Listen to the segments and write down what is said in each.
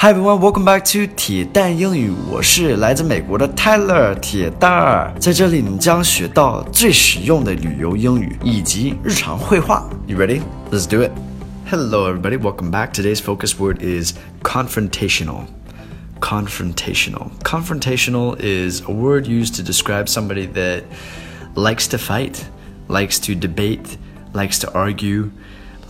Hi everyone, welcome back to 铁蛋英语。我是来自美国的 Tyler 铁蛋儿，在这里你将学到最实用的旅游英语以及日常会话。You ready? Let's do it. Hello everybody, welcome back. Today's focus word is confrontational. Confrontational. Confrontational is a word used to describe somebody that likes to fight, likes to debate, likes to argue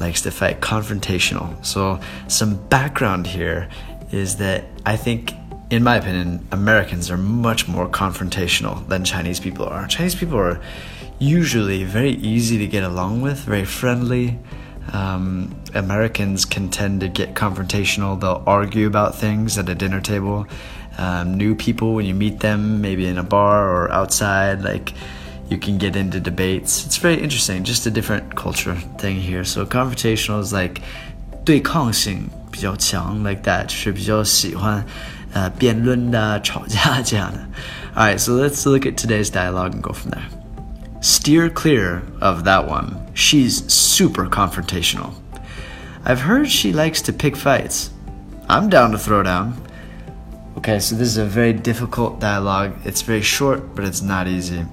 likes to fight confrontational. So, some background here is that I think, in my opinion, Americans are much more confrontational than Chinese people are. Chinese people are usually very easy to get along with, very friendly. Um, Americans can tend to get confrontational. They'll argue about things at a dinner table. Um, new people, when you meet them, maybe in a bar or outside, like you can get into debates. It's very interesting, just a different culture thing here. So confrontational is like 对抗性 比较强，like that，就是比较喜欢呃辩论的、吵架这样的。Alright, so let's look at today's dialogue and go from there. Steer clear of that one. She's super confrontational. I've heard she likes to pick fights. I'm down to throw down. Okay, so this is a very difficult dialogue. It's very short, but it's not easy.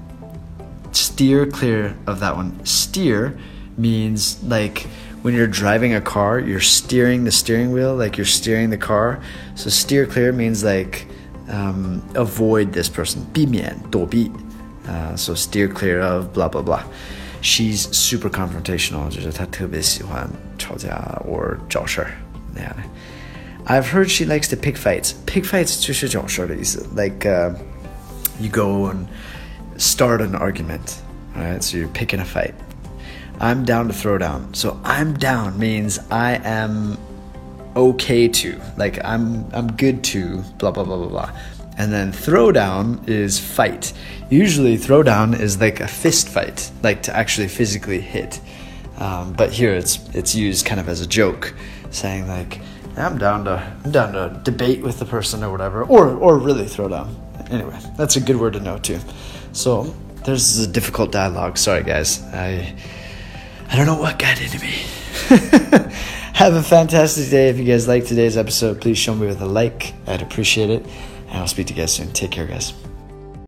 Steer clear of that one. Steer means like when you're driving a car, you're steering the steering wheel, like you're steering the car. So steer clear means like um, avoid this person, 避免,躲避. Uh, so steer clear of blah blah blah. She's super confrontational, 就是她特别喜欢吵架 or 找事儿那样的。I've heard she likes to pick fights. Pick fights 就是找事儿的意思. Like uh, you go and start an argument. Alright, so you're picking a fight. I'm down to throw down. So I'm down means I am okay to. Like I'm I'm good to blah blah blah blah blah. And then throwdown is fight. Usually throwdown is like a fist fight, like to actually physically hit. Um, but here it's it's used kind of as a joke, saying like I'm down to I'm down to debate with the person or whatever, or or really throw down. Anyway, that's a good word to know too. So there's a difficult dialogue. Sorry guys, I I don't know what got into me. Have a fantastic day. If you guys like today's episode, please show me with a like. I'd appreciate it. And I'll speak to you guys soon. Take care, guys.